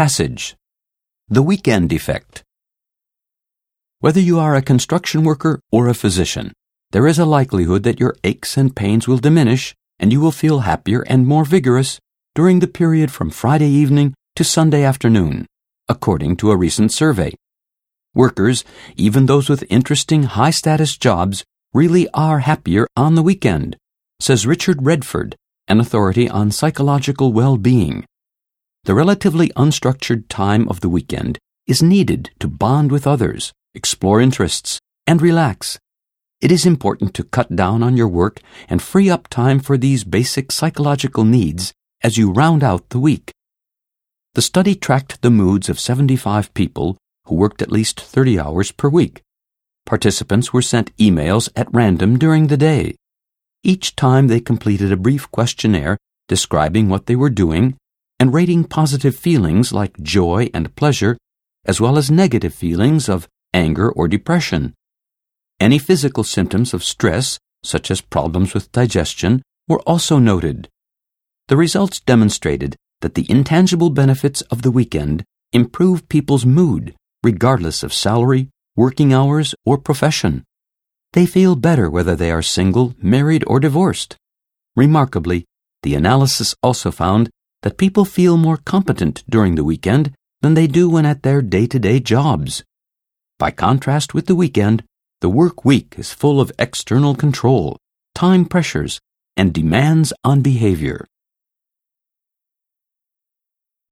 Passage The Weekend Effect. Whether you are a construction worker or a physician, there is a likelihood that your aches and pains will diminish and you will feel happier and more vigorous during the period from Friday evening to Sunday afternoon, according to a recent survey. Workers, even those with interesting high status jobs, really are happier on the weekend, says Richard Redford, an authority on psychological well being. The relatively unstructured time of the weekend is needed to bond with others, explore interests, and relax. It is important to cut down on your work and free up time for these basic psychological needs as you round out the week. The study tracked the moods of 75 people who worked at least 30 hours per week. Participants were sent emails at random during the day. Each time they completed a brief questionnaire describing what they were doing and rating positive feelings like joy and pleasure, as well as negative feelings of anger or depression. Any physical symptoms of stress, such as problems with digestion, were also noted. The results demonstrated that the intangible benefits of the weekend improve people's mood, regardless of salary, working hours, or profession. They feel better whether they are single, married, or divorced. Remarkably, the analysis also found that people feel more competent during the weekend than they do when at their day to day jobs. By contrast with the weekend, the work week is full of external control, time pressures, and demands on behavior.